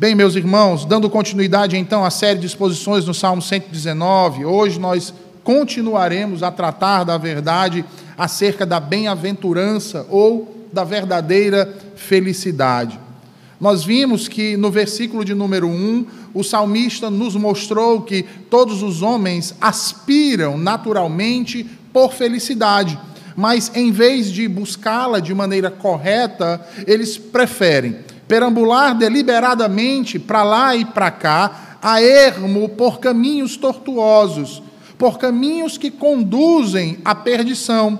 Bem, meus irmãos, dando continuidade então à série de exposições no Salmo 119, hoje nós continuaremos a tratar da verdade acerca da bem-aventurança ou da verdadeira felicidade. Nós vimos que no versículo de número 1, o salmista nos mostrou que todos os homens aspiram naturalmente por felicidade, mas em vez de buscá-la de maneira correta, eles preferem perambular deliberadamente para lá e para cá, a ermo por caminhos tortuosos, por caminhos que conduzem à perdição,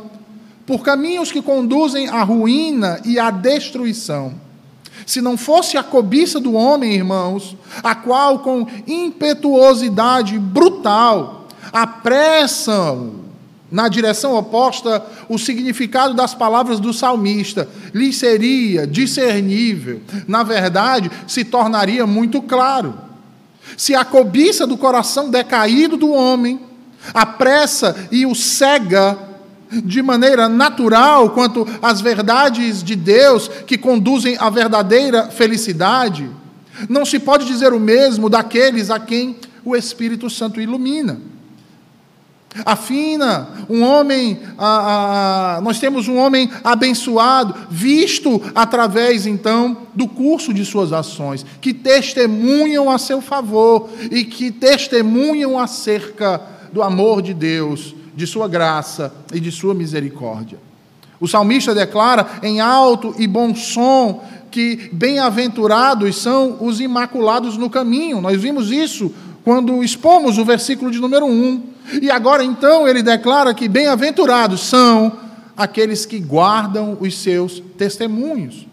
por caminhos que conduzem à ruína e à destruição. Se não fosse a cobiça do homem, irmãos, a qual com impetuosidade brutal apressam na direção oposta, o significado das palavras do salmista lhe seria discernível, na verdade, se tornaria muito claro. Se a cobiça do coração decaído do homem apressa e o cega de maneira natural quanto às verdades de Deus que conduzem à verdadeira felicidade, não se pode dizer o mesmo daqueles a quem o Espírito Santo ilumina. Afina, um homem, ah, ah, nós temos um homem abençoado, visto através então do curso de suas ações, que testemunham a seu favor e que testemunham acerca do amor de Deus, de sua graça e de sua misericórdia. O salmista declara em alto e bom som que bem-aventurados são os imaculados no caminho. Nós vimos isso quando expomos o versículo de número 1. E agora então ele declara que bem-aventurados são aqueles que guardam os seus testemunhos,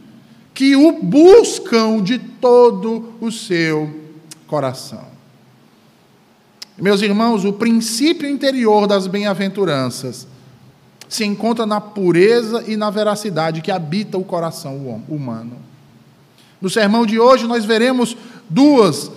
que o buscam de todo o seu coração. Meus irmãos, o princípio interior das bem-aventuranças se encontra na pureza e na veracidade que habita o coração humano. No sermão de hoje, nós veremos duas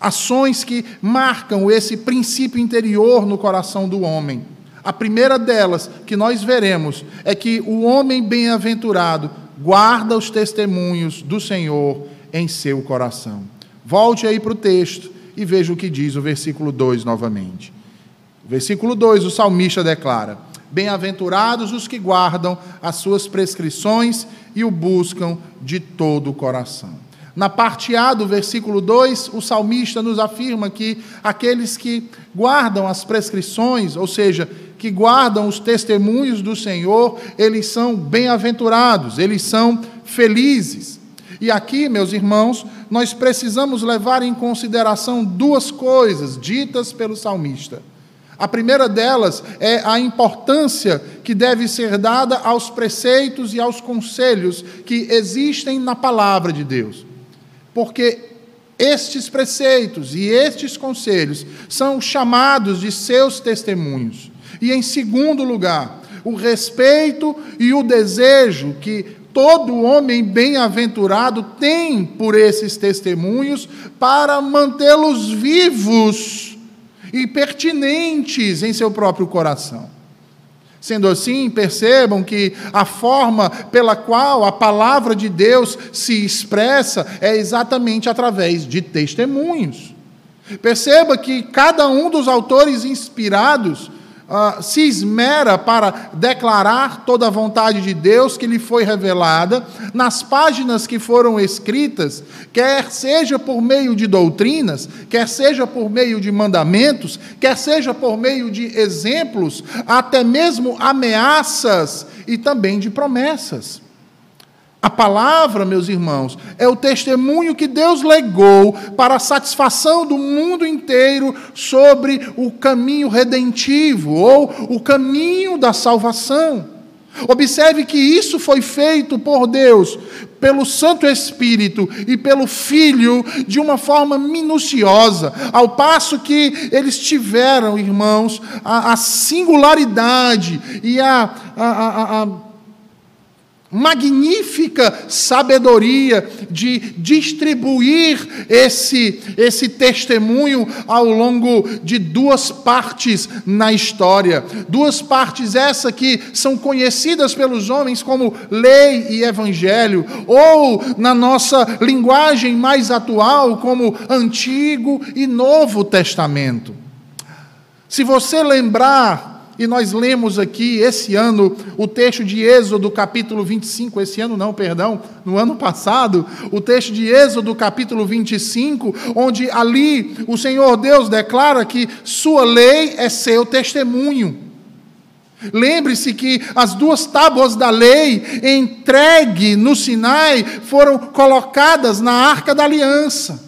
ações que marcam esse princípio interior no coração do homem. A primeira delas, que nós veremos, é que o homem bem-aventurado guarda os testemunhos do Senhor em seu coração. Volte aí para o texto e veja o que diz o versículo 2 novamente. Versículo 2, o salmista declara: Bem-aventurados os que guardam as suas prescrições e o buscam de todo o coração. Na parte A do versículo 2, o salmista nos afirma que aqueles que guardam as prescrições, ou seja, que guardam os testemunhos do Senhor, eles são bem-aventurados, eles são felizes. E aqui, meus irmãos, nós precisamos levar em consideração duas coisas ditas pelo salmista. A primeira delas é a importância que deve ser dada aos preceitos e aos conselhos que existem na palavra de Deus porque estes preceitos e estes conselhos são chamados de seus testemunhos. E, em segundo lugar, o respeito e o desejo que todo homem bem-aventurado tem por esses testemunhos para mantê-los vivos e pertinentes em seu próprio coração. Sendo assim, percebam que a forma pela qual a palavra de Deus se expressa é exatamente através de testemunhos. Perceba que cada um dos autores inspirados uh, se esmera para declarar toda a vontade de Deus que lhe foi revelada nas páginas que foram escritas, quer seja por meio de doutrinas, quer seja por meio de mandamentos, quer seja por meio de exemplos, até mesmo ameaças e também de promessas. A palavra, meus irmãos, é o testemunho que Deus legou para a satisfação do mundo inteiro sobre o caminho redentivo ou o caminho da salvação. Observe que isso foi feito por Deus, pelo Santo Espírito e pelo Filho, de uma forma minuciosa, ao passo que eles tiveram, irmãos, a, a singularidade e a, a, a magnífica sabedoria de distribuir esse, esse testemunho ao longo de duas partes na história. Duas partes essa que são conhecidas pelos homens como lei e evangelho, ou na nossa linguagem mais atual como Antigo e Novo Testamento. Se você lembrar e nós lemos aqui esse ano o texto de Êxodo, capítulo 25, esse ano não, perdão, no ano passado, o texto de Êxodo, capítulo 25, onde ali o Senhor Deus declara que sua lei é seu testemunho. Lembre-se que as duas tábuas da lei entregue no Sinai foram colocadas na arca da aliança.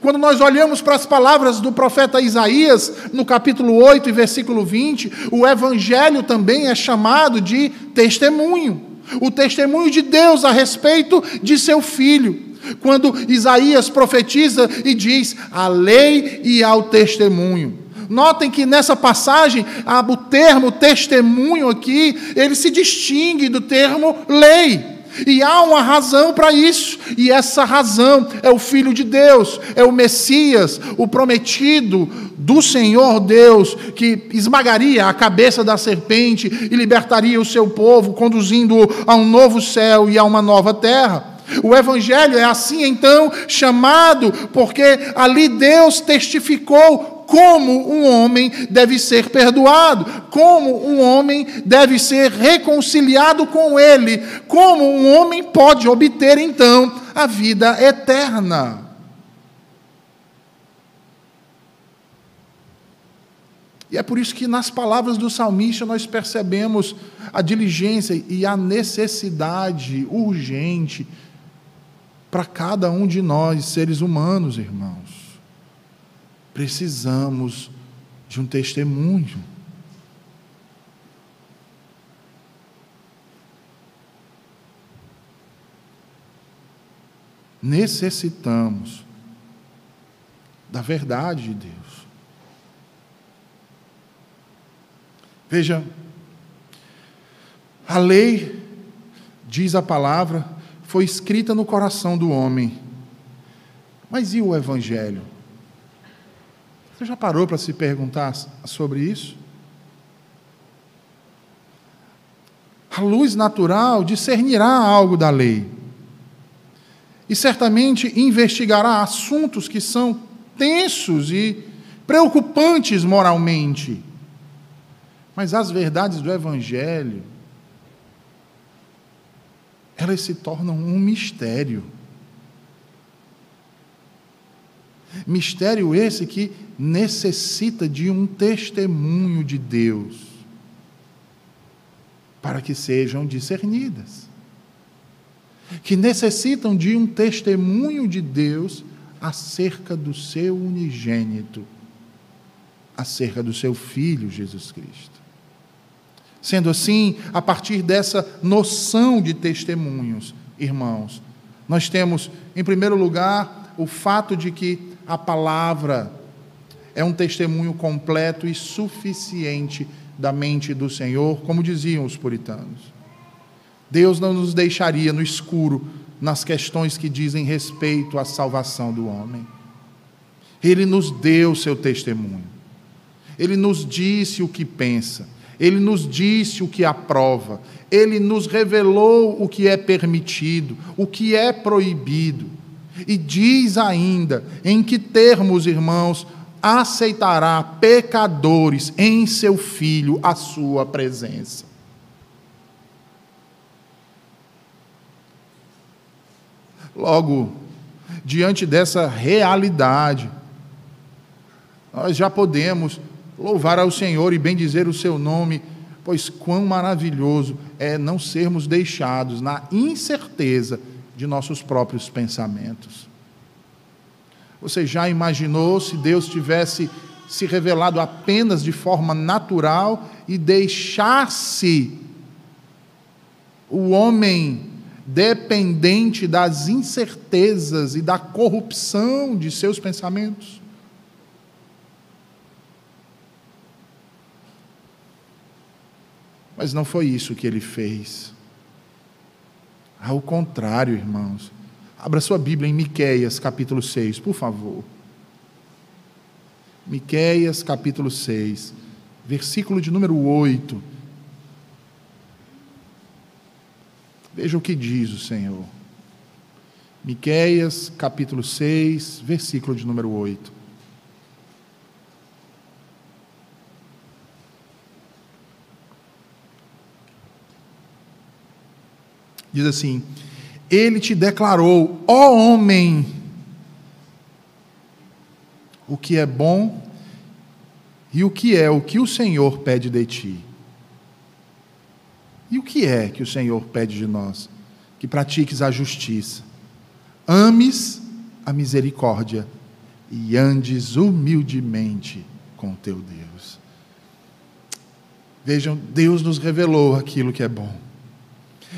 Quando nós olhamos para as palavras do profeta Isaías, no capítulo 8 e versículo 20, o evangelho também é chamado de testemunho. O testemunho de Deus a respeito de seu filho. Quando Isaías profetiza e diz a lei e ao testemunho. Notem que nessa passagem, o termo testemunho aqui, ele se distingue do termo lei. E há uma razão para isso, e essa razão é o Filho de Deus, é o Messias, o prometido do Senhor Deus, que esmagaria a cabeça da serpente e libertaria o seu povo, conduzindo-o a um novo céu e a uma nova terra. O Evangelho é assim então chamado, porque ali Deus testificou como um homem deve ser perdoado, como um homem deve ser reconciliado com Ele, como um homem pode obter então a vida eterna. E é por isso que nas palavras do salmista nós percebemos a diligência e a necessidade urgente para cada um de nós, seres humanos, irmãos precisamos de um testemunho. Necessitamos da verdade de Deus. Veja, a lei, diz a palavra, foi escrita no coração do homem. Mas e o Evangelho? Você já parou para se perguntar sobre isso? A luz natural discernirá algo da lei. E certamente investigará assuntos que são tensos e preocupantes moralmente. Mas as verdades do Evangelho, elas se tornam um mistério. Mistério esse que necessita de um testemunho de Deus para que sejam discernidas. Que necessitam de um testemunho de Deus acerca do seu unigênito, acerca do seu filho Jesus Cristo. Sendo assim, a partir dessa noção de testemunhos, irmãos, nós temos, em primeiro lugar, o fato de que a palavra é um testemunho completo e suficiente da mente do Senhor, como diziam os puritanos. Deus não nos deixaria no escuro nas questões que dizem respeito à salvação do homem. Ele nos deu seu testemunho. Ele nos disse o que pensa. Ele nos disse o que aprova. Ele nos revelou o que é permitido, o que é proibido. E diz ainda em que termos, irmãos, aceitará pecadores em seu filho a sua presença. Logo, diante dessa realidade, nós já podemos louvar ao Senhor e bendizer o seu nome, pois quão maravilhoso é não sermos deixados na incerteza de nossos próprios pensamentos. Você já imaginou se Deus tivesse se revelado apenas de forma natural e deixasse o homem dependente das incertezas e da corrupção de seus pensamentos? Mas não foi isso que ele fez. Ao contrário, irmãos. Abra sua Bíblia em Miqueias, capítulo 6, por favor. Miqueias, capítulo 6, versículo de número 8. Veja o que diz o Senhor. Miqueias, capítulo 6, versículo de número 8. Diz assim: Ele te declarou, ó homem, o que é bom e o que é o que o Senhor pede de ti. E o que é que o Senhor pede de nós? Que pratiques a justiça, ames a misericórdia e andes humildemente com teu Deus. Vejam, Deus nos revelou aquilo que é bom.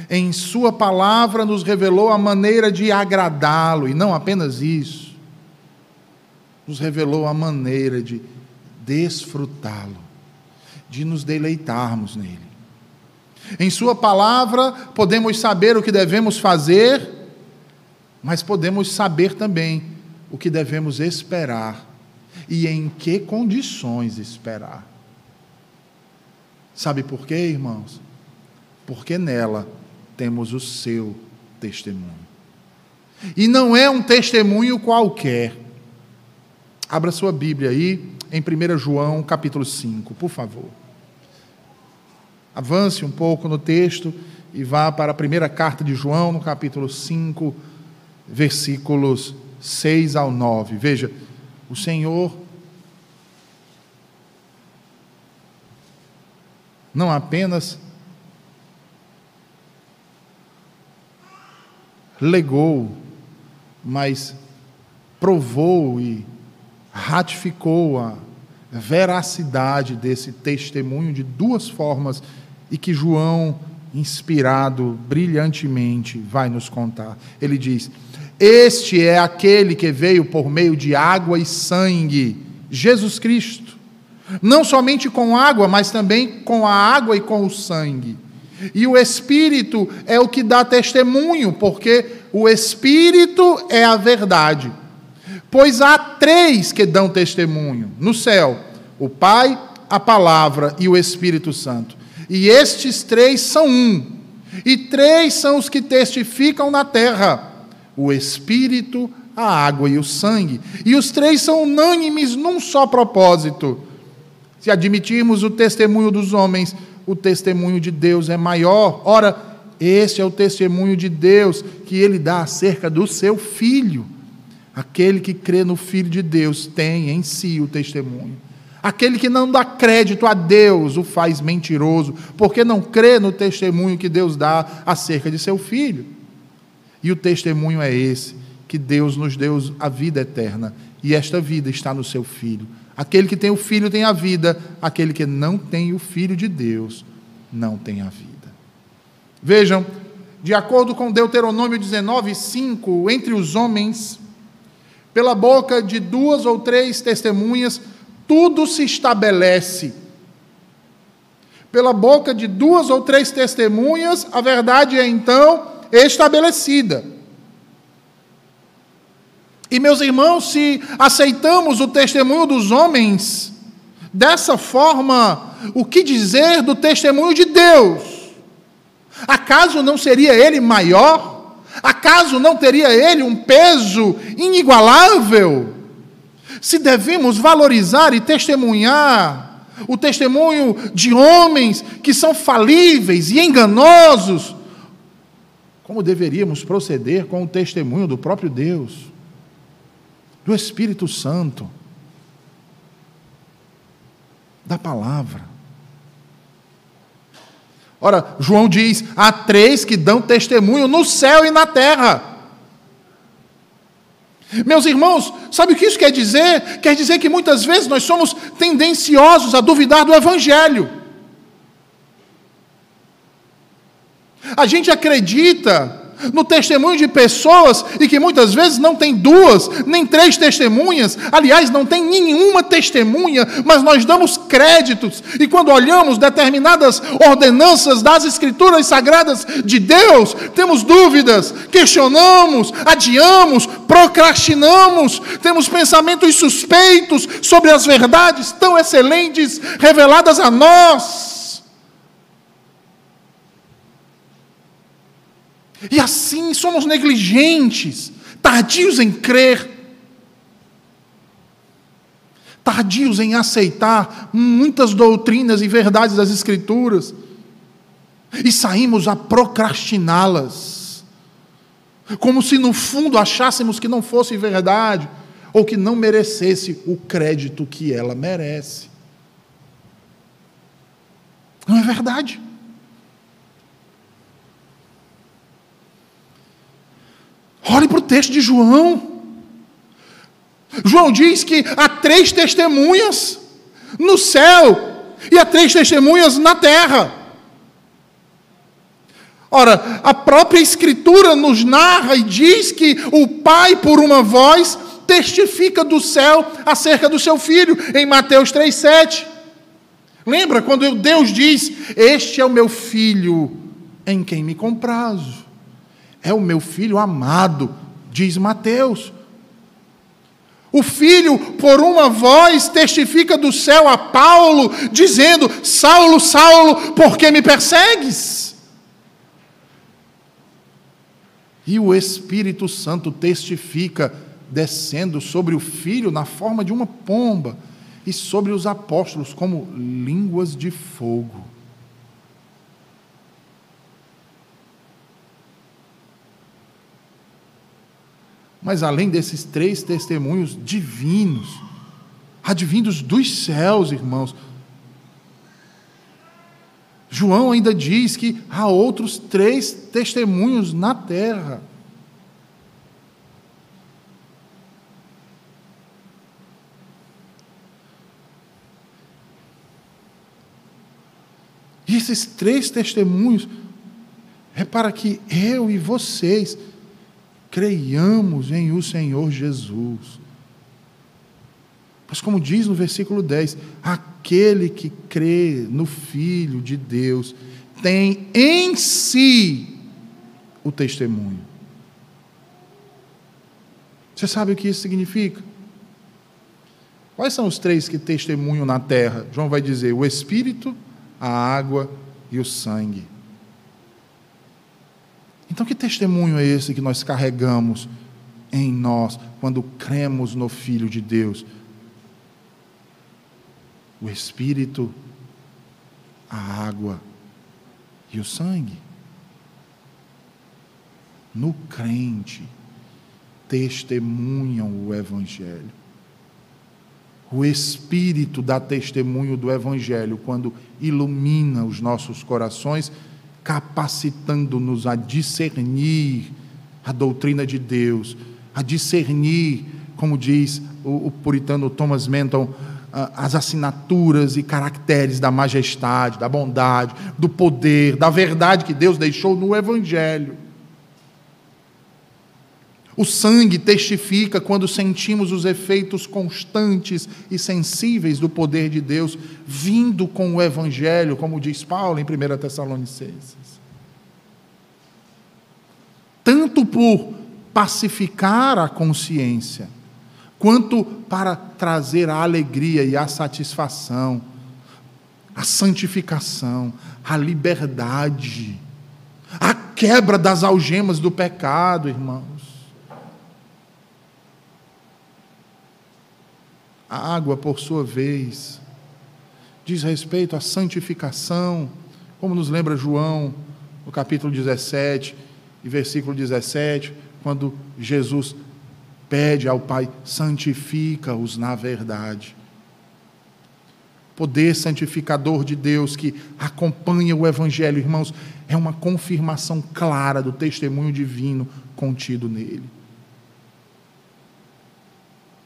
Em Sua palavra nos revelou a maneira de agradá-lo, e não apenas isso, nos revelou a maneira de desfrutá-lo, de nos deleitarmos nele. Em Sua palavra podemos saber o que devemos fazer, mas podemos saber também o que devemos esperar e em que condições esperar. Sabe por quê, irmãos? Porque nela temos o seu testemunho. E não é um testemunho qualquer. Abra sua Bíblia aí em 1 João, capítulo 5, por favor. Avance um pouco no texto e vá para a primeira carta de João, no capítulo 5, versículos 6 ao 9. Veja, o Senhor não apenas legou, mas provou e ratificou a veracidade desse testemunho de duas formas e que João, inspirado brilhantemente, vai nos contar. Ele diz: Este é aquele que veio por meio de água e sangue, Jesus Cristo. Não somente com água, mas também com a água e com o sangue. E o Espírito é o que dá testemunho, porque o Espírito é a verdade. Pois há três que dão testemunho no céu: o Pai, a Palavra e o Espírito Santo. E estes três são um. E três são os que testificam na terra: o Espírito, a água e o sangue. E os três são unânimes num só propósito. Se admitirmos o testemunho dos homens, o testemunho de Deus é maior. Ora, este é o testemunho de Deus que ele dá acerca do seu filho. Aquele que crê no Filho de Deus tem em si o testemunho. Aquele que não dá crédito a Deus o faz mentiroso, porque não crê no testemunho que Deus dá acerca de seu filho. E o testemunho é esse: que Deus nos deu a vida eterna, e esta vida está no seu filho. Aquele que tem o filho tem a vida, aquele que não tem o filho de Deus não tem a vida. Vejam, de acordo com Deuteronômio 19, 5, entre os homens, pela boca de duas ou três testemunhas, tudo se estabelece. Pela boca de duas ou três testemunhas, a verdade é então estabelecida. E, meus irmãos, se aceitamos o testemunho dos homens, dessa forma, o que dizer do testemunho de Deus? Acaso não seria ele maior? Acaso não teria ele um peso inigualável? Se devemos valorizar e testemunhar o testemunho de homens que são falíveis e enganosos, como deveríamos proceder com o testemunho do próprio Deus? Do Espírito Santo, da palavra. Ora, João diz: há três que dão testemunho no céu e na terra. Meus irmãos, sabe o que isso quer dizer? Quer dizer que muitas vezes nós somos tendenciosos a duvidar do Evangelho. A gente acredita no testemunho de pessoas e que muitas vezes não tem duas, nem três testemunhas, aliás, não tem nenhuma testemunha, mas nós damos créditos e quando olhamos determinadas ordenanças das Escrituras Sagradas de Deus, temos dúvidas, questionamos, adiamos, procrastinamos, temos pensamentos suspeitos sobre as verdades tão excelentes reveladas a nós. E assim somos negligentes, tardios em crer, tardios em aceitar muitas doutrinas e verdades das Escrituras, e saímos a procrastiná-las, como se no fundo achássemos que não fosse verdade, ou que não merecesse o crédito que ela merece. Não é verdade. Olhe para o texto de João. João diz que há três testemunhas no céu e há três testemunhas na terra. Ora, a própria Escritura nos narra e diz que o Pai, por uma voz, testifica do céu acerca do seu filho, em Mateus 3,7. Lembra quando Deus diz: Este é o meu filho em quem me comprazo. É o meu filho amado, diz Mateus. O filho, por uma voz, testifica do céu a Paulo, dizendo: Saulo, Saulo, por que me persegues? E o Espírito Santo testifica, descendo sobre o filho na forma de uma pomba, e sobre os apóstolos como línguas de fogo. Mas além desses três testemunhos divinos, advindos dos céus, irmãos, João ainda diz que há outros três testemunhos na terra. E esses três testemunhos é para que eu e vocês creiamos em o Senhor Jesus. Pois, como diz no versículo 10, aquele que crê no Filho de Deus tem em si o testemunho. Você sabe o que isso significa? Quais são os três que testemunham na terra? João vai dizer: o Espírito, a água e o sangue. Então, que testemunho é esse que nós carregamos em nós quando cremos no Filho de Deus? O Espírito, a água e o sangue. No crente, testemunham o Evangelho. O Espírito dá testemunho do Evangelho quando ilumina os nossos corações capacitando-nos a discernir a doutrina de Deus, a discernir, como diz o, o puritano Thomas Menton, as assinaturas e caracteres da majestade, da bondade, do poder, da verdade que Deus deixou no Evangelho. O sangue testifica quando sentimos os efeitos constantes e sensíveis do poder de Deus vindo com o Evangelho, como diz Paulo em 1 Tessalonicenses. Tanto por pacificar a consciência, quanto para trazer a alegria e a satisfação, a santificação, a liberdade, a quebra das algemas do pecado, irmãos. A água, por sua vez, diz respeito à santificação, como nos lembra João, no capítulo 17 e versículo 17, quando Jesus pede ao Pai: santifica-os na verdade. Poder santificador de Deus que acompanha o Evangelho, irmãos, é uma confirmação clara do testemunho divino contido nele.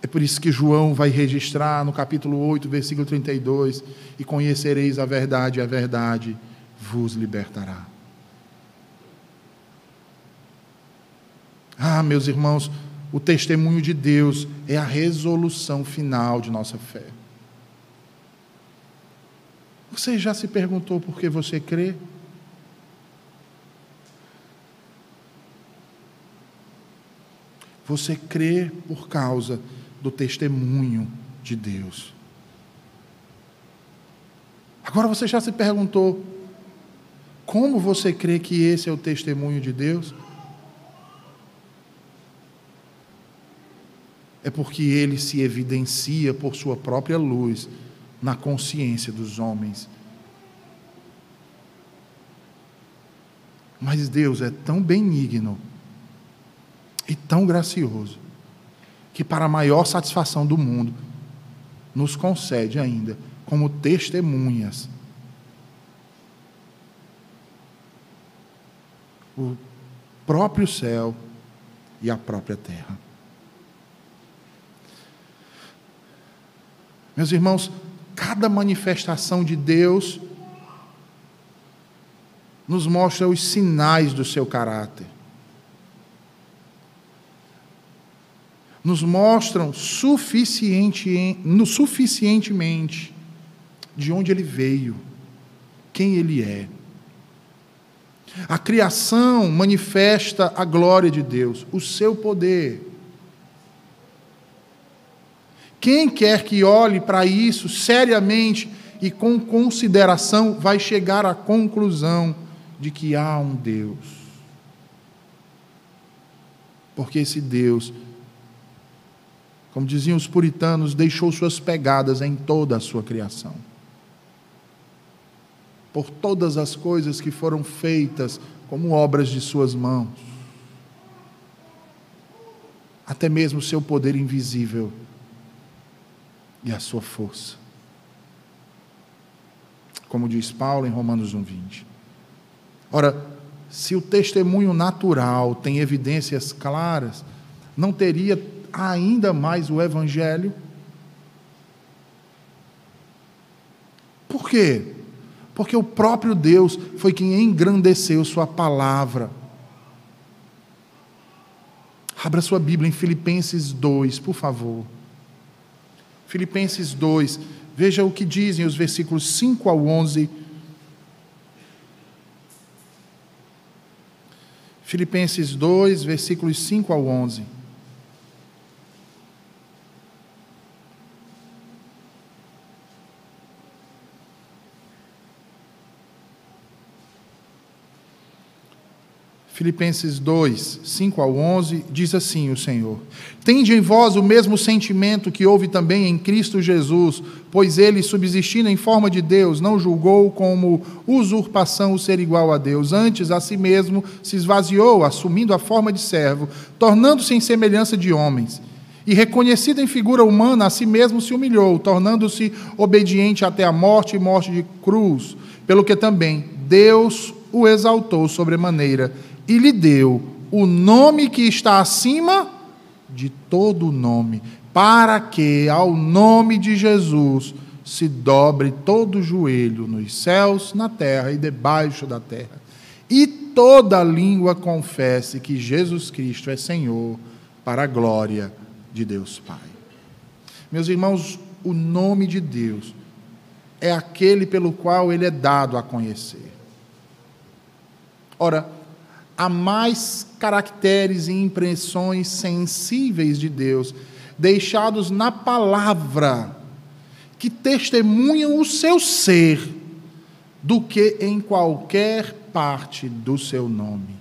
É por isso que João vai registrar no capítulo 8, versículo 32: E conhecereis a verdade, a verdade vos libertará. Ah, meus irmãos, o testemunho de Deus é a resolução final de nossa fé. Você já se perguntou por que você crê? Você crê por causa do testemunho de Deus. Agora você já se perguntou como você crê que esse é o testemunho de Deus? É porque ele se evidencia por sua própria luz na consciência dos homens. Mas Deus é tão benigno e tão gracioso que, para a maior satisfação do mundo, nos concede ainda como testemunhas o próprio céu e a própria terra. Meus irmãos, cada manifestação de Deus nos mostra os sinais do seu caráter. Nos mostram suficiente, no, suficientemente de onde ele veio, quem ele é. A criação manifesta a glória de Deus, o seu poder. Quem quer que olhe para isso seriamente e com consideração, vai chegar à conclusão de que há um Deus. Porque esse Deus, como diziam os puritanos, deixou suas pegadas em toda a sua criação por todas as coisas que foram feitas como obras de Suas mãos. Até mesmo o seu poder invisível e a sua força. Como diz Paulo em Romanos 1,20. Ora, se o testemunho natural tem evidências claras, não teria ainda mais o Evangelho? Por quê? Porque o próprio Deus foi quem engrandeceu Sua palavra. Abra sua Bíblia em Filipenses 2, por favor. Filipenses 2, veja o que dizem os versículos 5 ao 11. Filipenses 2, versículos 5 ao 11. Filipenses 2, 5 ao 11, diz assim o Senhor: Tende em vós o mesmo sentimento que houve também em Cristo Jesus, pois ele, subsistindo em forma de Deus, não julgou como usurpação o ser igual a Deus, antes a si mesmo se esvaziou, assumindo a forma de servo, tornando-se em semelhança de homens. E reconhecido em figura humana, a si mesmo se humilhou, tornando-se obediente até a morte e morte de cruz, pelo que também Deus o exaltou sobremaneira e lhe deu o nome que está acima de todo nome, para que ao nome de Jesus se dobre todo o joelho nos céus, na terra e debaixo da terra, e toda língua confesse que Jesus Cristo é Senhor, para a glória de Deus Pai. Meus irmãos, o nome de Deus é aquele pelo qual ele é dado a conhecer. Ora, há mais caracteres e impressões sensíveis de Deus, deixados na palavra, que testemunham o seu ser, do que em qualquer parte do seu nome.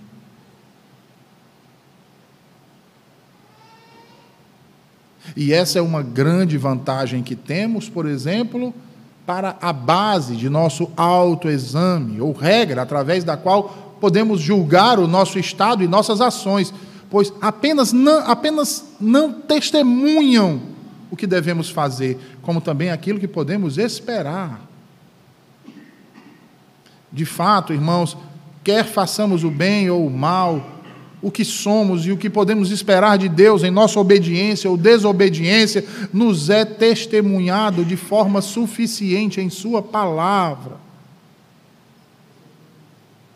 E essa é uma grande vantagem que temos, por exemplo, para a base de nosso autoexame, ou regra através da qual podemos julgar o nosso estado e nossas ações, pois apenas não, apenas não testemunham o que devemos fazer, como também aquilo que podemos esperar. De fato, irmãos, quer façamos o bem ou o mal, o que somos e o que podemos esperar de Deus em nossa obediência ou desobediência, nos é testemunhado de forma suficiente em Sua palavra.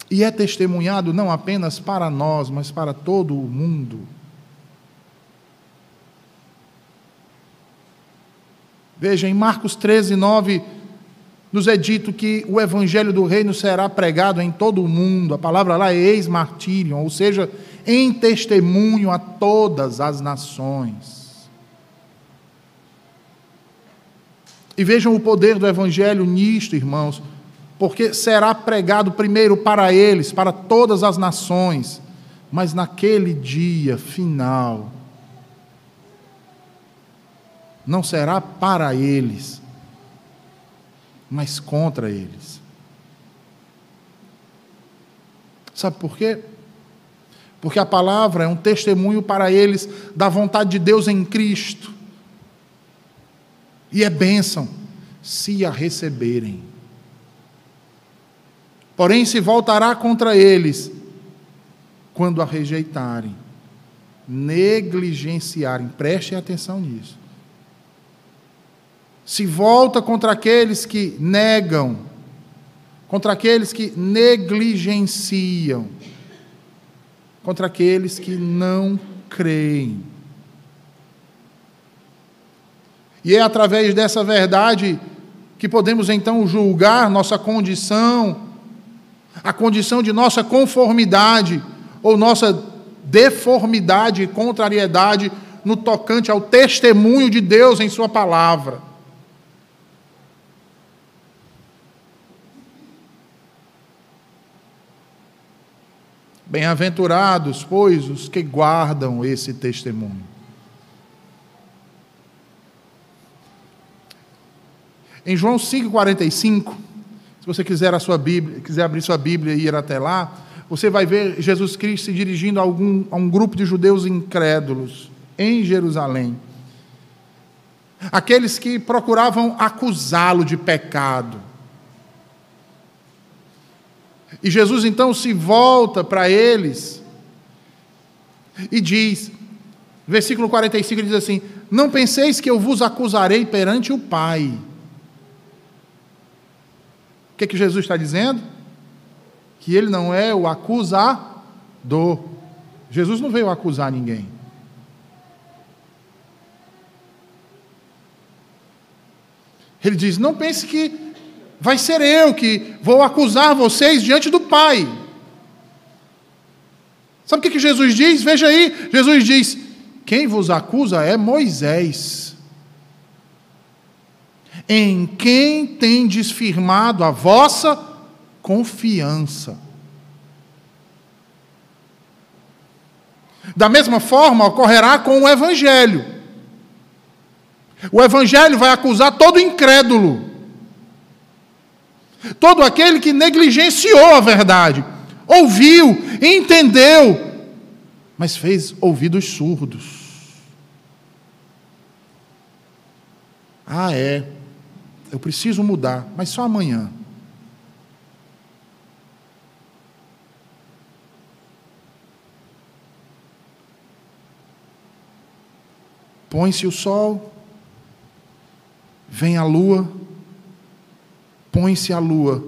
E é testemunhado não apenas para nós, mas para todo o mundo. Veja, em Marcos 13, 9, nos é dito que o evangelho do reino será pregado em todo o mundo. A palavra lá é ex-martírio, ou seja, em testemunho a todas as nações. E vejam o poder do evangelho nisto, irmãos porque será pregado primeiro para eles, para todas as nações, mas naquele dia final, não será para eles, mas contra eles. Sabe por quê? Porque a palavra é um testemunho para eles da vontade de Deus em Cristo. E é bênção se a receberem. Porém, se voltará contra eles quando a rejeitarem, negligenciarem. Prestem atenção nisso se volta contra aqueles que negam, contra aqueles que negligenciam, contra aqueles que não creem. E é através dessa verdade que podemos então julgar nossa condição, a condição de nossa conformidade ou nossa deformidade e contrariedade no tocante ao testemunho de Deus em Sua palavra. Bem-aventurados, pois, os que guardam esse testemunho. Em João 5,45, se você quiser a sua Bíblia, quiser abrir sua Bíblia e ir até lá, você vai ver Jesus Cristo se dirigindo a, algum, a um grupo de judeus incrédulos em Jerusalém. Aqueles que procuravam acusá-lo de pecado e Jesus então se volta para eles e diz, versículo 45, ele diz assim: Não penseis que eu vos acusarei perante o Pai. O que, é que Jesus está dizendo? Que ele não é o acusador. Jesus não veio acusar ninguém. Ele diz: Não pense que vai ser eu que vou acusar vocês diante do Pai. Sabe o que Jesus diz? Veja aí, Jesus diz: quem vos acusa é Moisés, em quem tendes firmado a vossa confiança. Da mesma forma ocorrerá com o Evangelho. O Evangelho vai acusar todo incrédulo Todo aquele que negligenciou a verdade, ouviu, entendeu, mas fez ouvidos surdos. Ah, é, eu preciso mudar, mas só amanhã. Põe-se o sol, vem a lua, põe-se a lua,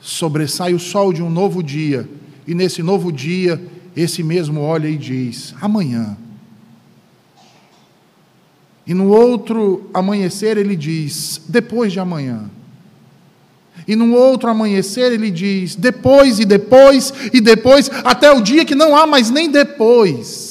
sobressai o sol de um novo dia, e nesse novo dia, esse mesmo olha e diz: amanhã. E no outro amanhecer ele diz: depois de amanhã. E no outro amanhecer ele diz: depois e depois e depois, até o dia que não há mais nem depois.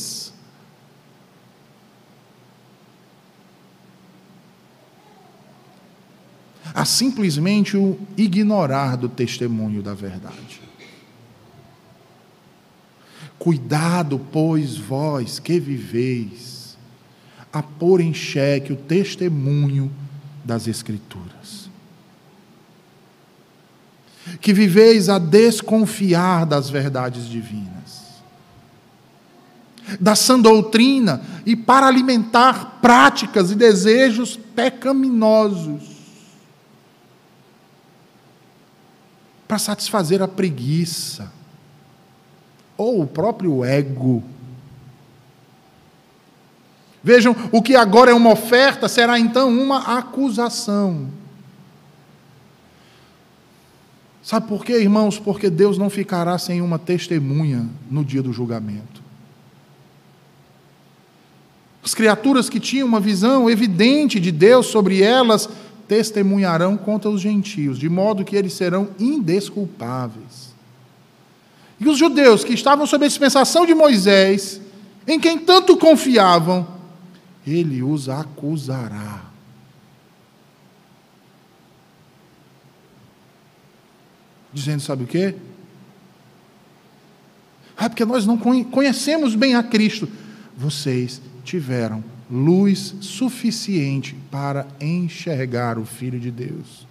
a simplesmente o ignorar do testemunho da verdade. Cuidado, pois, vós que viveis, a pôr em xeque o testemunho das Escrituras. Que viveis a desconfiar das verdades divinas, da sã doutrina e para alimentar práticas e desejos pecaminosos para satisfazer a preguiça ou o próprio ego. Vejam, o que agora é uma oferta será então uma acusação. Sabe por quê, irmãos? Porque Deus não ficará sem uma testemunha no dia do julgamento. As criaturas que tinham uma visão evidente de Deus sobre elas testemunharão contra os gentios, de modo que eles serão indesculpáveis. E os judeus que estavam sob a dispensação de Moisés, em quem tanto confiavam, ele os acusará. Dizendo, sabe o quê? Ah, porque nós não conhecemos bem a Cristo. Vocês tiveram luz suficiente para enxergar o Filho de Deus.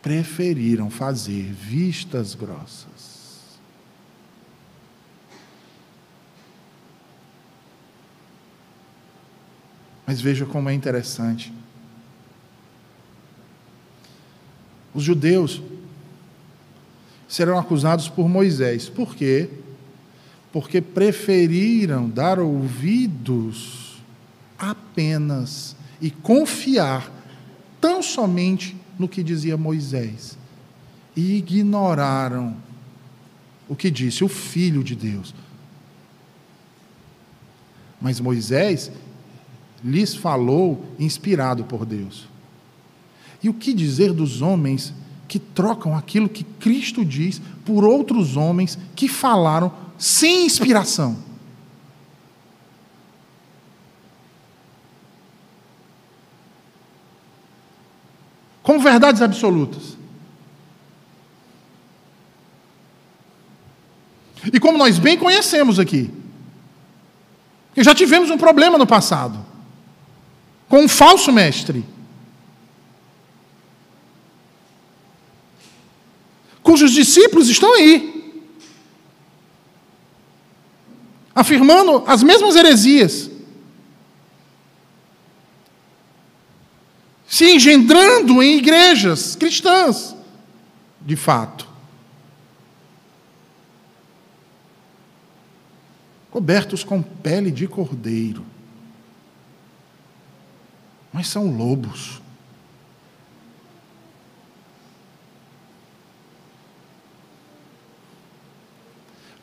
Preferiram fazer vistas grossas. Mas veja como é interessante. Os judeus serão acusados por Moisés. Por quê? porque preferiram dar ouvidos apenas e confiar tão somente no que dizia Moisés e ignoraram o que disse o Filho de Deus. Mas Moisés lhes falou inspirado por Deus. E o que dizer dos homens que trocam aquilo que Cristo diz por outros homens que falaram sem inspiração. Como verdades absolutas. E como nós bem conhecemos aqui, já tivemos um problema no passado com um falso mestre, cujos discípulos estão aí. afirmando as mesmas heresias, se engendrando em igrejas cristãs, de fato. Cobertos com pele de cordeiro, mas são lobos.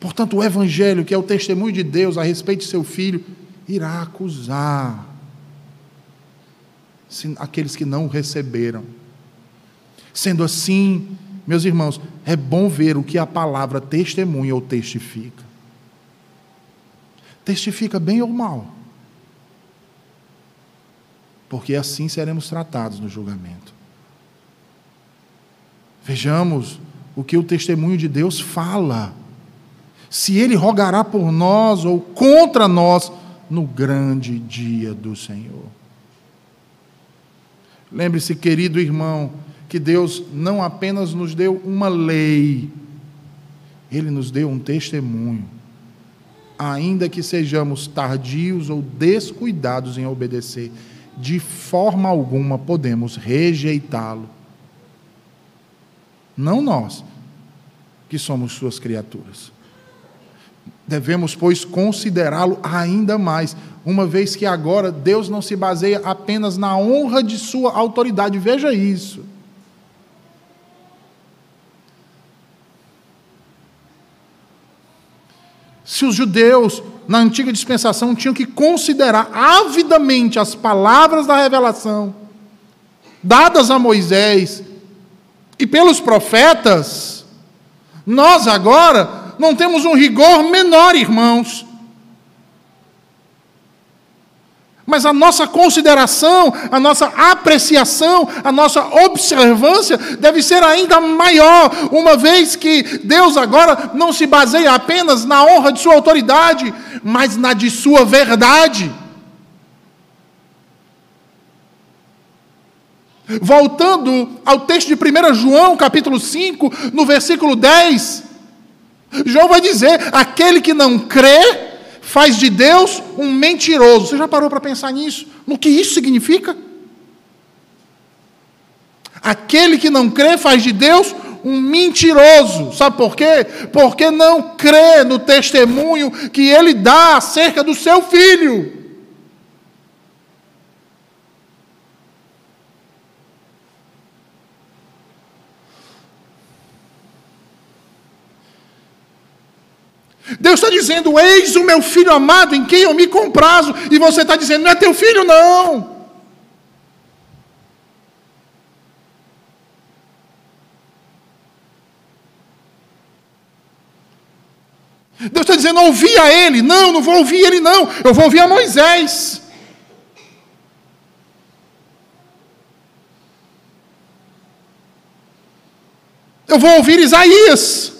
Portanto, o Evangelho, que é o testemunho de Deus a respeito de seu filho, irá acusar aqueles que não o receberam. Sendo assim, meus irmãos, é bom ver o que a palavra testemunha ou testifica. Testifica bem ou mal. Porque assim seremos tratados no julgamento. Vejamos o que o testemunho de Deus fala se ele rogará por nós ou contra nós no grande dia do Senhor. Lembre-se, querido irmão, que Deus não apenas nos deu uma lei, Ele nos deu um testemunho. Ainda que sejamos tardios ou descuidados em obedecer, de forma alguma podemos rejeitá-lo. Não nós, que somos Suas criaturas. Devemos, pois, considerá-lo ainda mais, uma vez que agora Deus não se baseia apenas na honra de sua autoridade. Veja isso. Se os judeus, na antiga dispensação, tinham que considerar avidamente as palavras da revelação dadas a Moisés e pelos profetas, nós agora não temos um rigor menor, irmãos. Mas a nossa consideração, a nossa apreciação, a nossa observância deve ser ainda maior, uma vez que Deus agora não se baseia apenas na honra de Sua autoridade, mas na de Sua verdade. Voltando ao texto de 1 João, capítulo 5, no versículo 10. João vai dizer: aquele que não crê faz de Deus um mentiroso. Você já parou para pensar nisso? No que isso significa? Aquele que não crê faz de Deus um mentiroso. Sabe por quê? Porque não crê no testemunho que ele dá acerca do seu filho. Deus está dizendo: Eis o meu filho amado em quem eu me comprazo. E você está dizendo: Não é teu filho, não. Deus está dizendo: ouvi a ele. Não, não vou ouvir ele, não. Eu vou ouvir a Moisés. Eu vou ouvir Isaías.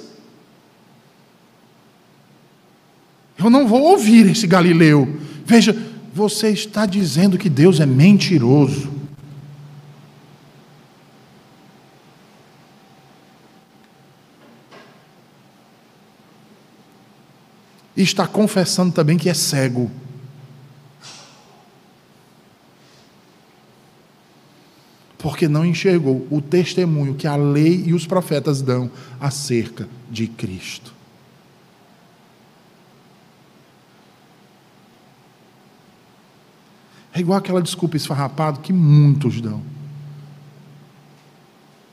Eu não vou ouvir esse Galileu. Veja, você está dizendo que Deus é mentiroso. E está confessando também que é cego. Porque não enxergou o testemunho que a lei e os profetas dão acerca de Cristo. É igual aquela desculpa esfarrapada que muitos dão.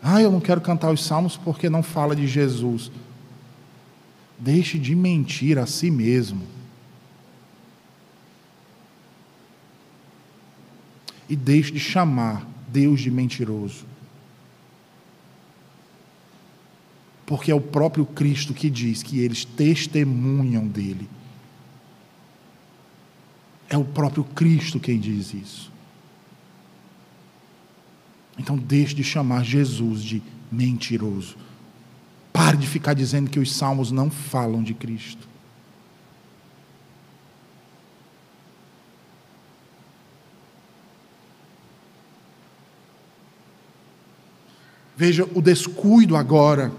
Ah, eu não quero cantar os salmos porque não fala de Jesus. Deixe de mentir a si mesmo. E deixe de chamar Deus de mentiroso. Porque é o próprio Cristo que diz que eles testemunham dele. É o próprio Cristo quem diz isso. Então deixe de chamar Jesus de mentiroso. Pare de ficar dizendo que os salmos não falam de Cristo. Veja, o descuido agora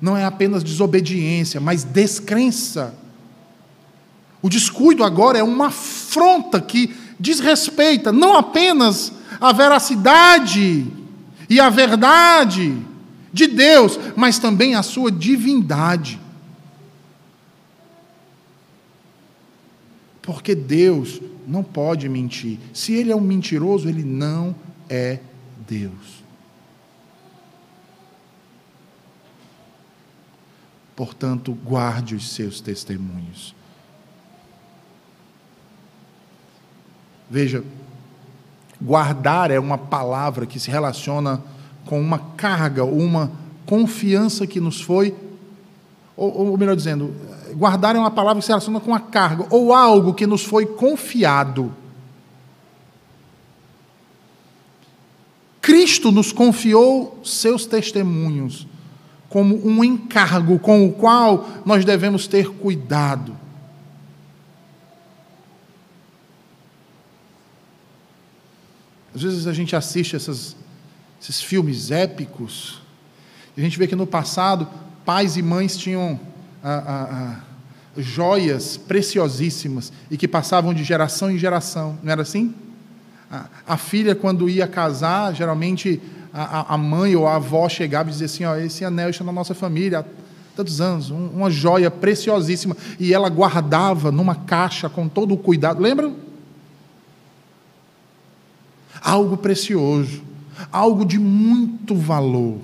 não é apenas desobediência, mas descrença. O descuido agora é uma afronta que desrespeita não apenas a veracidade e a verdade, de Deus, mas também a sua divindade. Porque Deus não pode mentir. Se ele é um mentiroso, ele não é Deus. Portanto, guarde os seus testemunhos. Veja, guardar é uma palavra que se relaciona com uma carga, uma confiança que nos foi, ou, ou melhor dizendo, guardar é uma palavra que se relaciona com a carga, ou algo que nos foi confiado. Cristo nos confiou seus testemunhos como um encargo com o qual nós devemos ter cuidado. Às vezes a gente assiste essas esses filmes épicos. E a gente vê que no passado, pais e mães tinham ah, ah, ah, joias preciosíssimas e que passavam de geração em geração, não era assim? A, filha, quando ia casar, geralmente a, a, mãe ou a avó chegava e dizia assim: ó, esse anel está na nossa família há tantos anos, um, uma joia preciosíssima, e ela guardava numa caixa com todo o cuidado, lembram? Algo precioso algo de muito valor.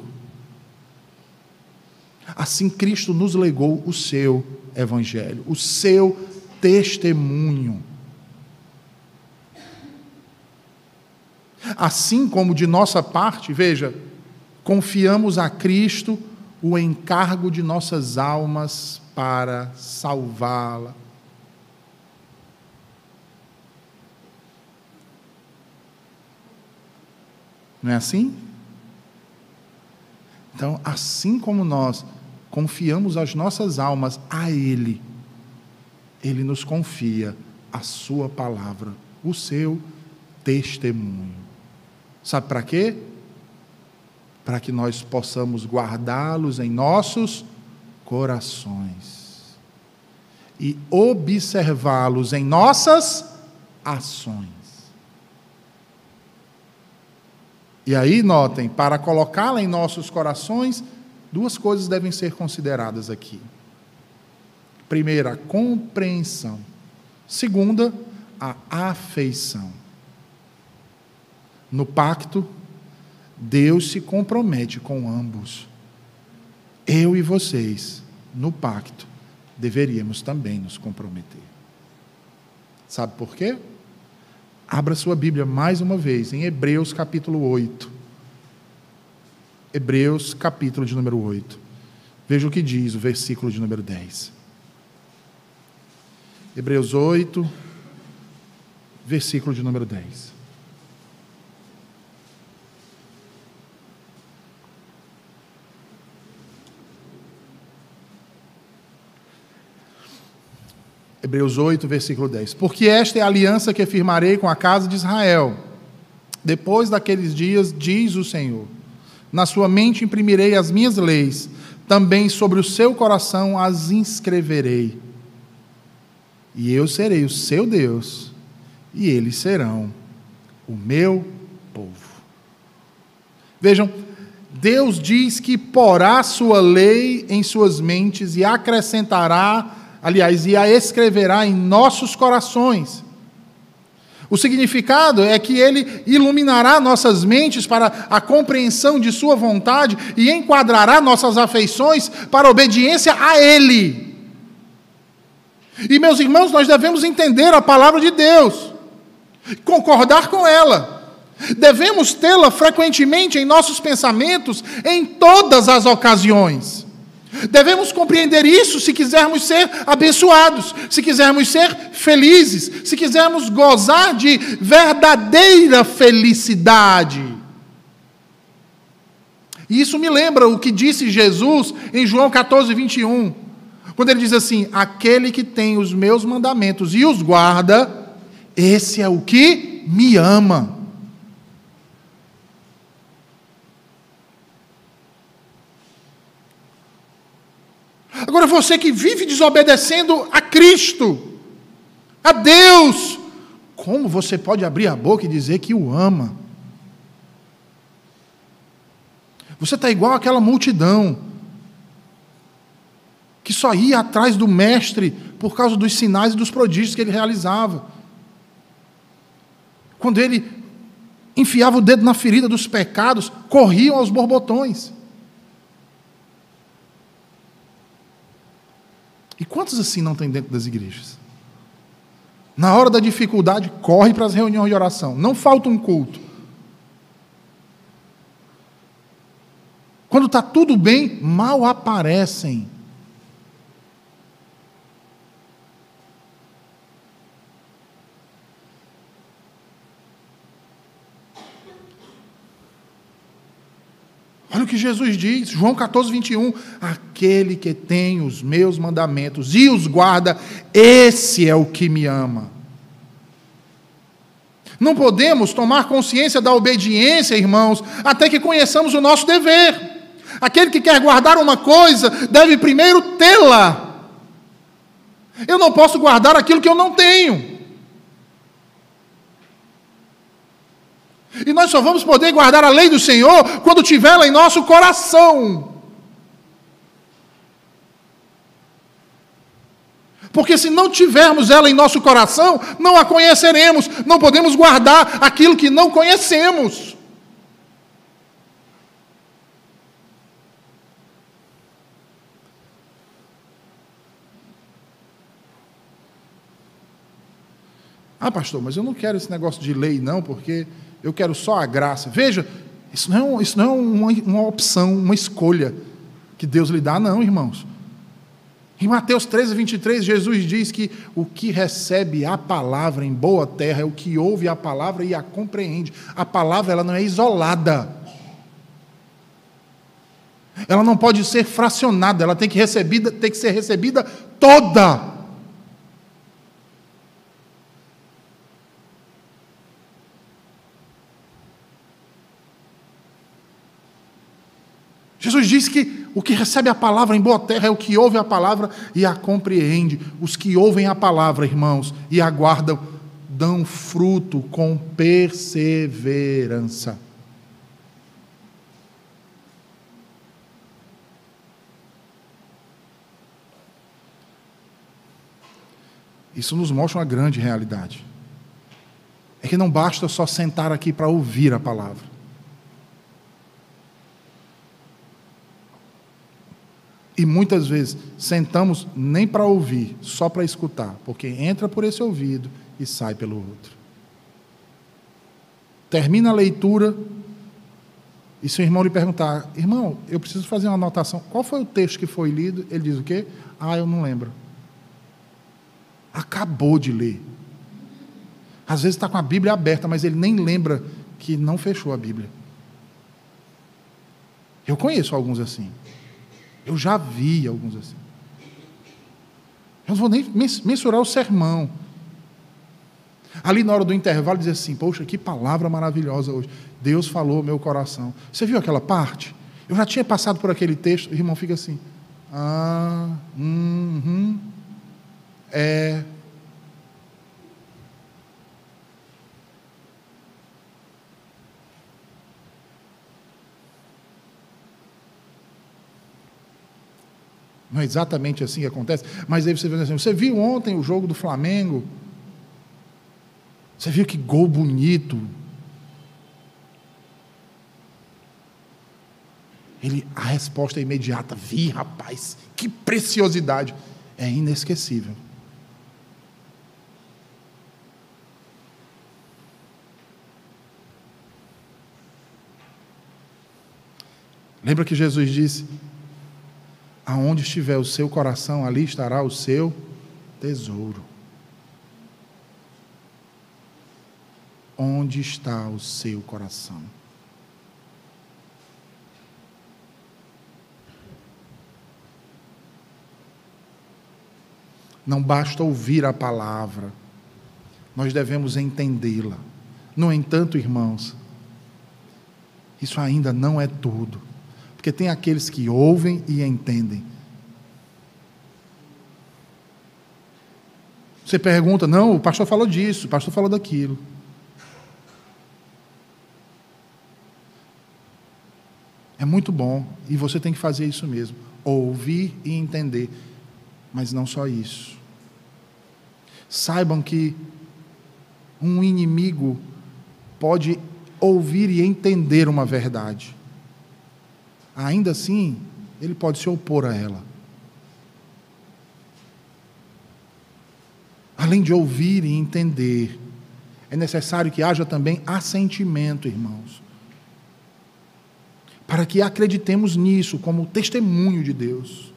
Assim, Cristo nos legou o seu evangelho, o seu testemunho. Assim como de nossa parte, veja, confiamos a Cristo o encargo de nossas almas para salvá-la. Não é assim? Então, assim como nós confiamos as nossas almas a Ele, Ele nos confia a Sua palavra, o seu testemunho. Sabe para quê? Para que nós possamos guardá-los em nossos corações e observá-los em nossas ações. E aí, notem, para colocá-la em nossos corações, duas coisas devem ser consideradas aqui. Primeira, a compreensão. Segunda, a afeição. No pacto, Deus se compromete com ambos. Eu e vocês, no pacto, deveríamos também nos comprometer. Sabe por quê? Abra sua Bíblia mais uma vez em Hebreus capítulo 8. Hebreus capítulo de número 8. Veja o que diz o versículo de número 10. Hebreus 8, versículo de número 10. Hebreus 8, versículo 10. Porque esta é a aliança que firmarei com a casa de Israel. Depois daqueles dias, diz o Senhor: Na sua mente imprimirei as minhas leis, também sobre o seu coração as inscreverei. E eu serei o seu Deus, e eles serão o meu povo. Vejam, Deus diz que porá sua lei em suas mentes e acrescentará aliás, e a escreverá em nossos corações. O significado é que ele iluminará nossas mentes para a compreensão de Sua vontade e enquadrará nossas afeições para a obediência a Ele. E, meus irmãos, nós devemos entender a palavra de Deus, concordar com ela. Devemos tê-la frequentemente em nossos pensamentos, em todas as ocasiões. Devemos compreender isso se quisermos ser abençoados, se quisermos ser felizes, se quisermos gozar de verdadeira felicidade. E isso me lembra o que disse Jesus em João 14, 21, quando ele diz assim: Aquele que tem os meus mandamentos e os guarda, esse é o que me ama. Agora você que vive desobedecendo a Cristo, a Deus, como você pode abrir a boca e dizer que o ama? Você está igual aquela multidão que só ia atrás do Mestre por causa dos sinais e dos prodígios que ele realizava. Quando ele enfiava o dedo na ferida dos pecados, corriam aos borbotões. E quantos assim não tem dentro das igrejas? Na hora da dificuldade, corre para as reuniões de oração. Não falta um culto. Quando está tudo bem, mal aparecem. Olha o que Jesus diz, João 14, 21. Aquele que tem os meus mandamentos e os guarda, esse é o que me ama. Não podemos tomar consciência da obediência, irmãos, até que conheçamos o nosso dever. Aquele que quer guardar uma coisa deve primeiro tê-la. Eu não posso guardar aquilo que eu não tenho. E nós só vamos poder guardar a lei do Senhor quando tiverla em nosso coração. Porque se não tivermos ela em nosso coração, não a conheceremos, não podemos guardar aquilo que não conhecemos. Ah, pastor, mas eu não quero esse negócio de lei, não, porque eu quero só a graça. Veja, isso não é, isso não é uma, uma opção, uma escolha que Deus lhe dá, não, irmãos. Em Mateus 13, 23, Jesus diz que o que recebe a palavra em boa terra é o que ouve a palavra e a compreende. A palavra ela não é isolada. Ela não pode ser fracionada, ela tem que, recebida, tem que ser recebida toda. Diz que o que recebe a palavra em boa terra é o que ouve a palavra e a compreende. Os que ouvem a palavra, irmãos, e aguardam, dão fruto com perseverança. Isso nos mostra uma grande realidade. É que não basta só sentar aqui para ouvir a palavra. E muitas vezes sentamos nem para ouvir, só para escutar, porque entra por esse ouvido e sai pelo outro. Termina a leitura, e se o irmão lhe perguntar, irmão, eu preciso fazer uma anotação, qual foi o texto que foi lido? Ele diz o quê? Ah, eu não lembro. Acabou de ler. Às vezes está com a Bíblia aberta, mas ele nem lembra que não fechou a Bíblia. Eu conheço alguns assim. Eu já vi alguns assim. Eu não vou nem mensurar o sermão. Ali na hora do intervalo, dizer assim: Poxa, que palavra maravilhosa hoje. Deus falou meu coração. Você viu aquela parte? Eu já tinha passado por aquele texto. O irmão fica assim: Ah, hum, hum, é, Não é exatamente assim que acontece, mas aí você vê assim: você viu ontem o jogo do Flamengo? Você viu que gol bonito? Ele, a resposta é imediata. Vi, rapaz, que preciosidade. É inesquecível. Lembra que Jesus disse: Aonde estiver o seu coração, ali estará o seu tesouro. Onde está o seu coração? Não basta ouvir a palavra, nós devemos entendê-la. No entanto, irmãos, isso ainda não é tudo. Porque tem aqueles que ouvem e entendem. Você pergunta, não, o pastor falou disso, o pastor falou daquilo. É muito bom e você tem que fazer isso mesmo, ouvir e entender. Mas não só isso. Saibam que um inimigo pode ouvir e entender uma verdade ainda assim, ele pode se opor a ela. Além de ouvir e entender, é necessário que haja também assentimento, irmãos. Para que acreditemos nisso como testemunho de Deus.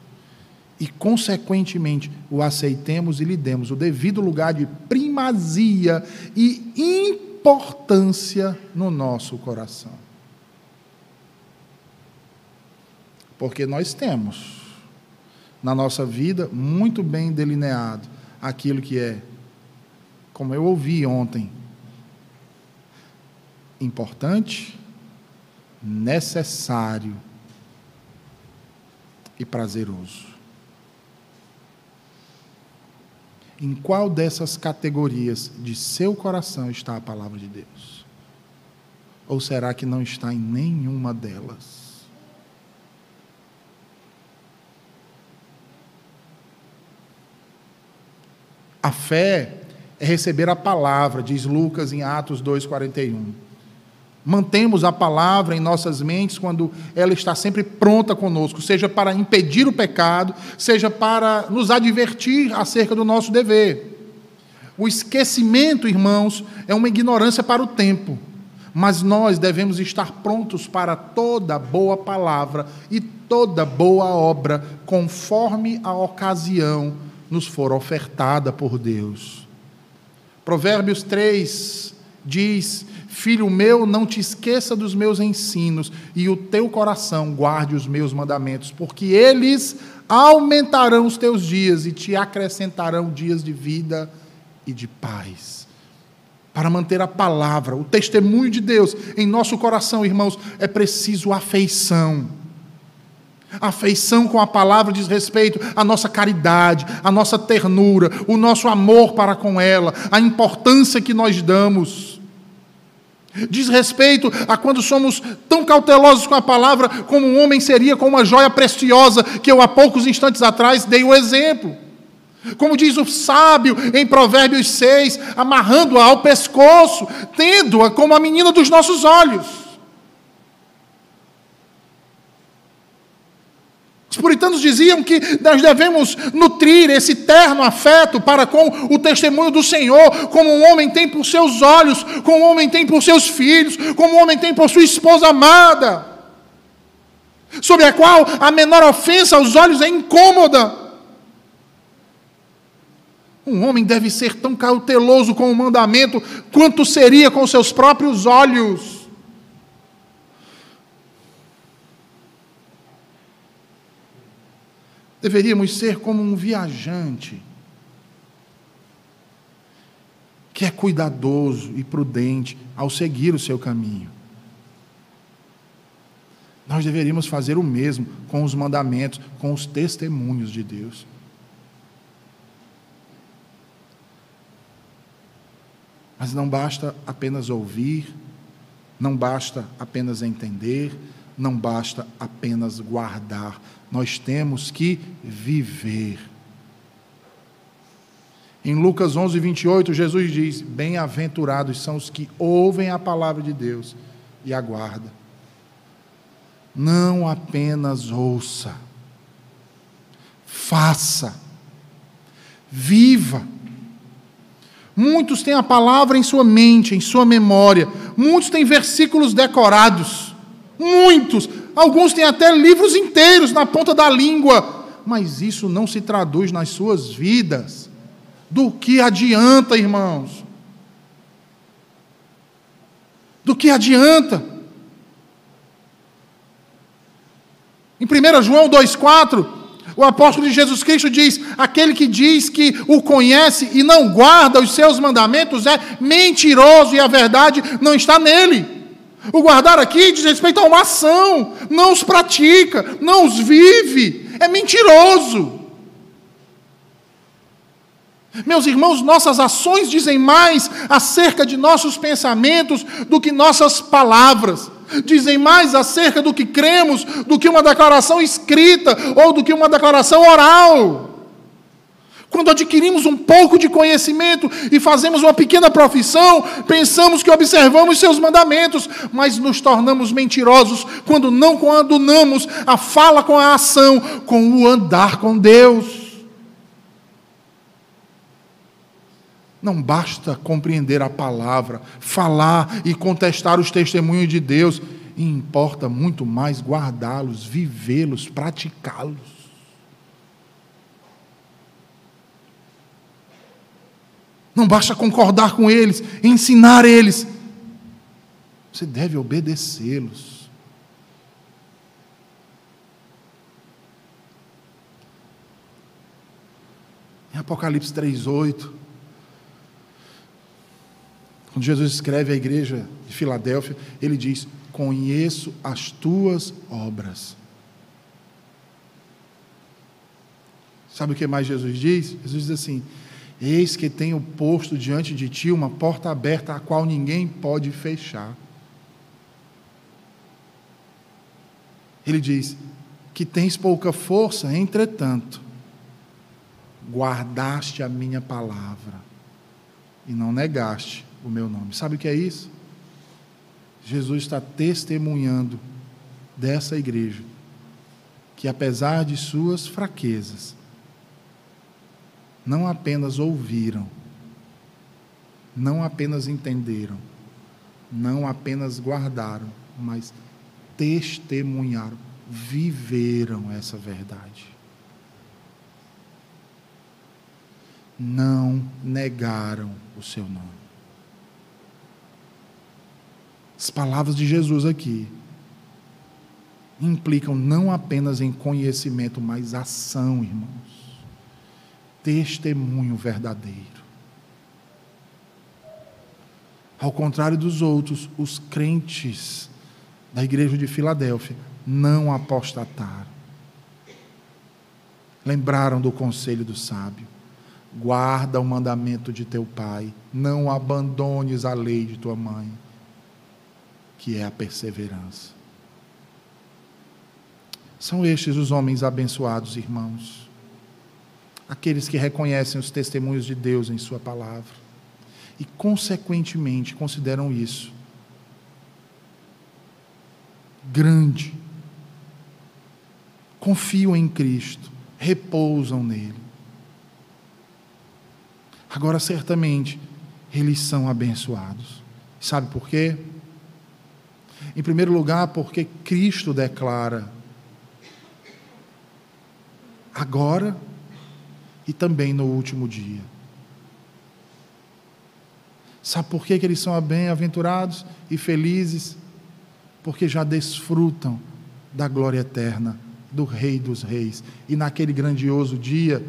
E, consequentemente, o aceitemos e lhe demos o devido lugar de primazia e importância no nosso coração. Porque nós temos na nossa vida muito bem delineado aquilo que é, como eu ouvi ontem, importante, necessário e prazeroso. Em qual dessas categorias de seu coração está a palavra de Deus? Ou será que não está em nenhuma delas? A fé é receber a palavra, diz Lucas em Atos 2,41. Mantemos a palavra em nossas mentes quando ela está sempre pronta conosco, seja para impedir o pecado, seja para nos advertir acerca do nosso dever. O esquecimento, irmãos, é uma ignorância para o tempo, mas nós devemos estar prontos para toda boa palavra e toda boa obra, conforme a ocasião nos for ofertada por Deus. Provérbios 3 diz: Filho meu, não te esqueça dos meus ensinos, e o teu coração guarde os meus mandamentos, porque eles aumentarão os teus dias e te acrescentarão dias de vida e de paz. Para manter a palavra, o testemunho de Deus em nosso coração, irmãos, é preciso afeição Afeição com a palavra diz respeito à nossa caridade, à nossa ternura, o nosso amor para com ela, a importância que nós damos. Diz respeito a quando somos tão cautelosos com a palavra como um homem seria com uma joia preciosa que eu há poucos instantes atrás dei o exemplo. Como diz o sábio em Provérbios 6, amarrando-a ao pescoço, tendo-a como a menina dos nossos olhos. Puritanos diziam que nós devemos nutrir esse terno afeto para com o testemunho do Senhor, como um homem tem por seus olhos, como um homem tem por seus filhos, como um homem tem por sua esposa amada, sobre a qual a menor ofensa aos olhos é incômoda. Um homem deve ser tão cauteloso com o mandamento quanto seria com seus próprios olhos. Deveríamos ser como um viajante que é cuidadoso e prudente ao seguir o seu caminho. Nós deveríamos fazer o mesmo com os mandamentos, com os testemunhos de Deus. Mas não basta apenas ouvir, não basta apenas entender, não basta apenas guardar, nós temos que viver. Em Lucas 11, 28, Jesus diz: Bem-aventurados são os que ouvem a palavra de Deus e aguardam. Não apenas ouça, faça, viva. Muitos têm a palavra em sua mente, em sua memória. Muitos têm versículos decorados. Muitos. Alguns têm até livros inteiros na ponta da língua. Mas isso não se traduz nas suas vidas. Do que adianta, irmãos? Do que adianta? Em 1 João 2,4, o apóstolo de Jesus Cristo diz: aquele que diz que o conhece e não guarda os seus mandamentos é mentiroso e a verdade não está nele. O guardar aqui diz respeito a uma ação, não os pratica, não os vive, é mentiroso. Meus irmãos, nossas ações dizem mais acerca de nossos pensamentos do que nossas palavras. Dizem mais acerca do que cremos do que uma declaração escrita ou do que uma declaração oral. Quando adquirimos um pouco de conhecimento e fazemos uma pequena profissão, pensamos que observamos seus mandamentos, mas nos tornamos mentirosos quando não coadunamos a fala com a ação, com o andar com Deus. Não basta compreender a palavra, falar e contestar os testemunhos de Deus, importa muito mais guardá-los, vivê-los, praticá-los. Não basta concordar com eles, ensinar eles. Você deve obedecê-los. Em Apocalipse 3:8, quando Jesus escreve à igreja de Filadélfia, ele diz: "Conheço as tuas obras". Sabe o que mais Jesus diz? Jesus diz assim: Eis que tenho posto diante de ti uma porta aberta, a qual ninguém pode fechar. Ele diz: Que tens pouca força, entretanto, guardaste a minha palavra e não negaste o meu nome. Sabe o que é isso? Jesus está testemunhando dessa igreja que, apesar de suas fraquezas, não apenas ouviram, não apenas entenderam, não apenas guardaram, mas testemunharam, viveram essa verdade. Não negaram o seu nome. As palavras de Jesus aqui implicam não apenas em conhecimento, mas ação, irmãos testemunho verdadeiro. Ao contrário dos outros, os crentes da igreja de Filadélfia não apostataram. Lembraram do conselho do sábio. Guarda o mandamento de teu pai, não abandones a lei de tua mãe, que é a perseverança. São estes os homens abençoados, irmãos aqueles que reconhecem os testemunhos de Deus em Sua palavra e, consequentemente, consideram isso grande, confiam em Cristo, repousam nele. Agora, certamente, eles são abençoados. Sabe por quê? Em primeiro lugar, porque Cristo declara: agora e também no último dia. Sabe por que, que eles são bem-aventurados e felizes? Porque já desfrutam da glória eterna do Rei dos Reis. E naquele grandioso dia,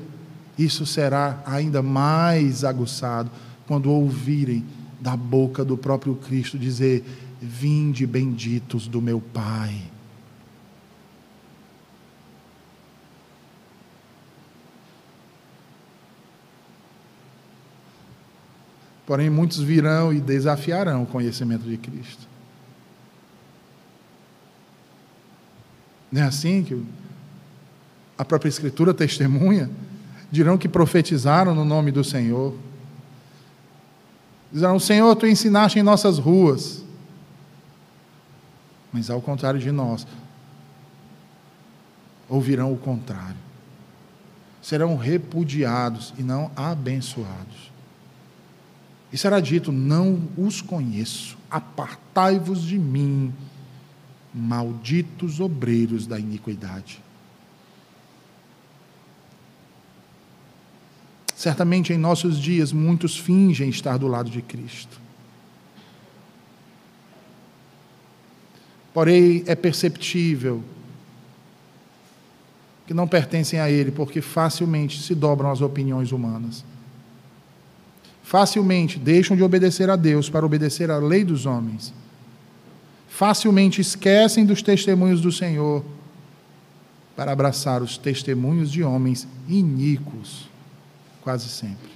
isso será ainda mais aguçado quando ouvirem da boca do próprio Cristo dizer: Vinde benditos do meu Pai. Porém, muitos virão e desafiarão o conhecimento de Cristo. Não é assim que a própria Escritura testemunha? Dirão que profetizaram no nome do Senhor. Dizerão: Senhor, tu ensinaste em nossas ruas. Mas ao contrário de nós, ouvirão o contrário. Serão repudiados e não abençoados. E será dito: Não os conheço, apartai-vos de mim, malditos obreiros da iniquidade. Certamente em nossos dias muitos fingem estar do lado de Cristo. Porém, é perceptível que não pertencem a Ele, porque facilmente se dobram às opiniões humanas facilmente deixam de obedecer a Deus para obedecer à lei dos homens. Facilmente esquecem dos testemunhos do Senhor para abraçar os testemunhos de homens iníquos, quase sempre.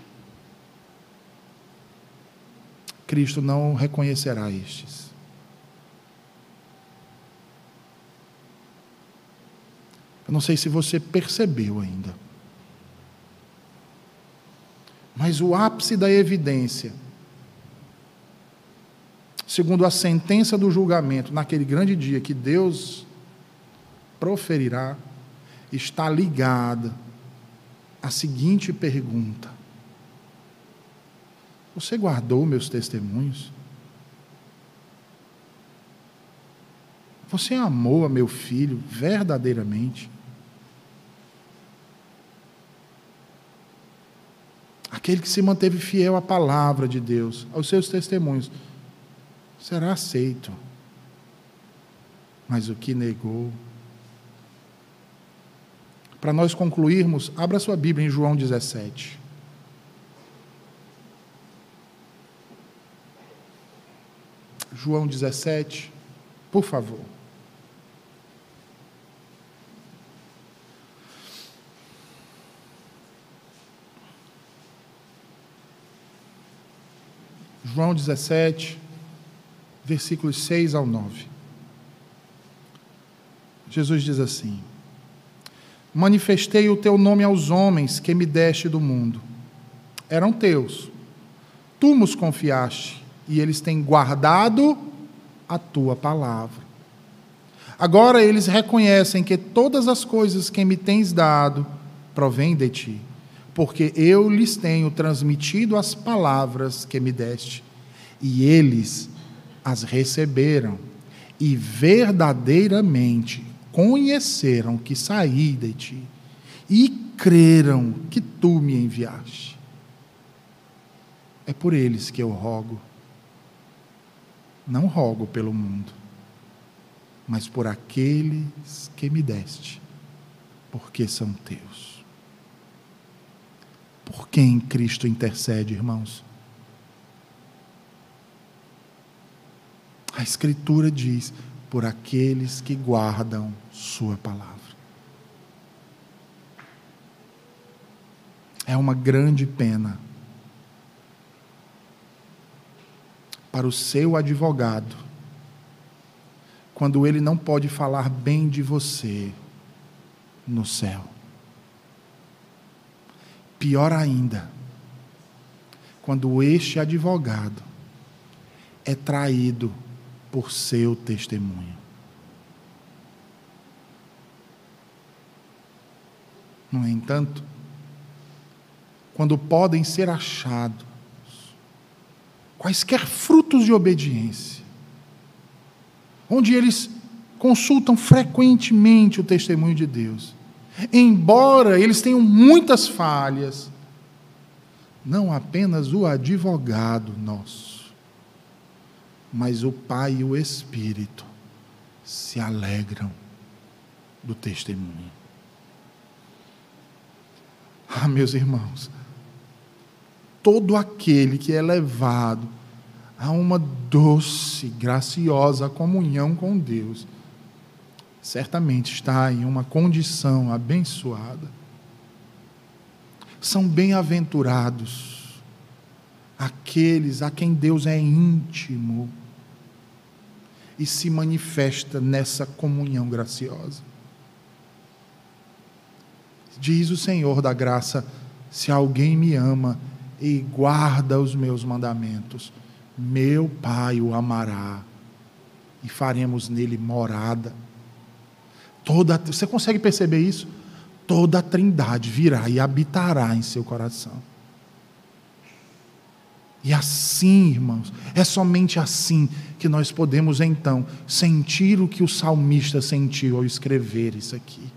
Cristo não reconhecerá estes. Eu não sei se você percebeu ainda. Mas o ápice da evidência, segundo a sentença do julgamento, naquele grande dia que Deus proferirá, está ligada à seguinte pergunta: Você guardou meus testemunhos? Você amou a meu filho verdadeiramente? Aquele que se manteve fiel à palavra de Deus, aos seus testemunhos, será aceito. Mas o que negou. Para nós concluirmos, abra sua Bíblia em João 17. João 17, por favor. João 17, versículos 6 ao 9. Jesus diz assim: Manifestei o teu nome aos homens que me deste do mundo. Eram teus. Tu nos confiaste, e eles têm guardado a tua palavra. Agora eles reconhecem que todas as coisas que me tens dado provêm de ti porque eu lhes tenho transmitido as palavras que me deste, e eles as receberam, e verdadeiramente conheceram que saí de ti, e creram que tu me enviaste. É por eles que eu rogo. Não rogo pelo mundo, mas por aqueles que me deste, porque são teus. Por quem Cristo intercede, irmãos? A Escritura diz: por aqueles que guardam Sua palavra. É uma grande pena para o seu advogado quando ele não pode falar bem de você no céu. Pior ainda, quando este advogado é traído por seu testemunho. No entanto, quando podem ser achados quaisquer frutos de obediência, onde eles consultam frequentemente o testemunho de Deus, embora eles tenham muitas falhas, não apenas o advogado nosso, mas o Pai e o Espírito se alegram do testemunho. Ah, meus irmãos, todo aquele que é levado a uma doce, graciosa comunhão com Deus, certamente está em uma condição abençoada. São bem-aventurados aqueles a quem Deus é íntimo e se manifesta nessa comunhão graciosa. Diz o Senhor da graça: se alguém me ama e guarda os meus mandamentos, meu Pai o amará e faremos nele morada. Toda, você consegue perceber isso? Toda a Trindade virá e habitará em seu coração. E assim, irmãos, é somente assim que nós podemos então sentir o que o salmista sentiu ao escrever isso aqui.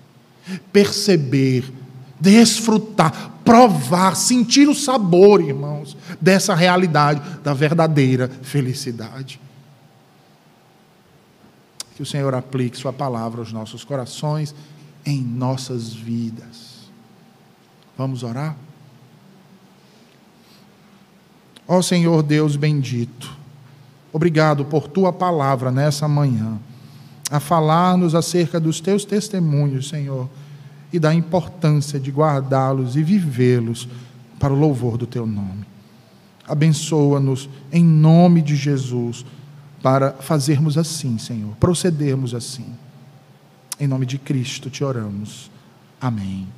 Perceber, desfrutar, provar, sentir o sabor, irmãos, dessa realidade da verdadeira felicidade. Que o Senhor aplique Sua palavra aos nossos corações, em nossas vidas. Vamos orar? Ó Senhor Deus bendito, obrigado por tua palavra nessa manhã, a falar-nos acerca dos teus testemunhos, Senhor, e da importância de guardá-los e vivê-los para o louvor do teu nome. Abençoa-nos em nome de Jesus para fazermos assim, Senhor, procedermos assim. Em nome de Cristo te oramos. Amém.